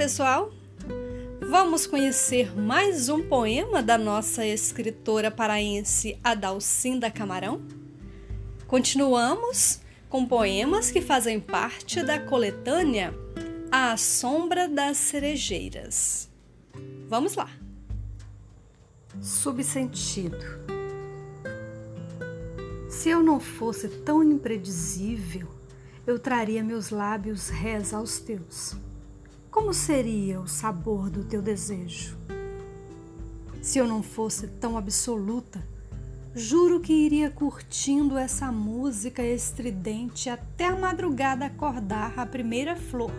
pessoal! Vamos conhecer mais um poema da nossa escritora paraense Adalcinda Camarão? Continuamos com poemas que fazem parte da coletânea A Sombra das Cerejeiras. Vamos lá! Subsentido Se eu não fosse tão imprevisível, eu traria meus lábios reza aos teus como seria o sabor do teu desejo? Se eu não fosse tão absoluta, juro que iria curtindo essa música estridente até a madrugada acordar a primeira flor.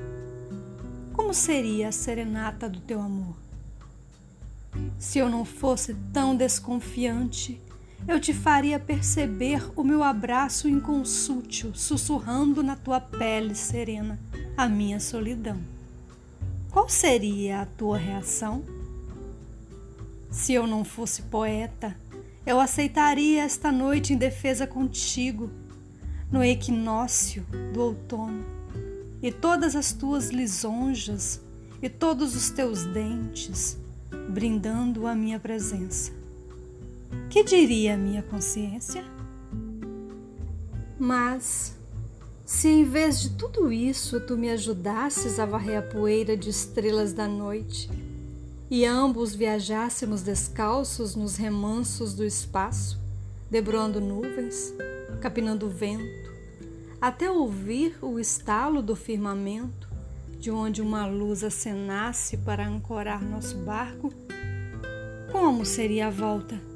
Como seria a serenata do teu amor? Se eu não fosse tão desconfiante, eu te faria perceber o meu abraço inconsútil sussurrando na tua pele serena a minha solidão qual seria a tua reação? Se eu não fosse poeta, eu aceitaria esta noite em defesa contigo, no equinócio do outono, e todas as tuas lisonjas e todos os teus dentes, brindando a minha presença. Que diria a minha consciência? Mas se em vez de tudo isso tu me ajudasses a varrer a poeira de estrelas da noite e ambos viajássemos descalços nos remansos do espaço, debruando nuvens, capinando vento, até ouvir o estalo do firmamento, de onde uma luz acenasse para ancorar nosso barco, como seria a volta?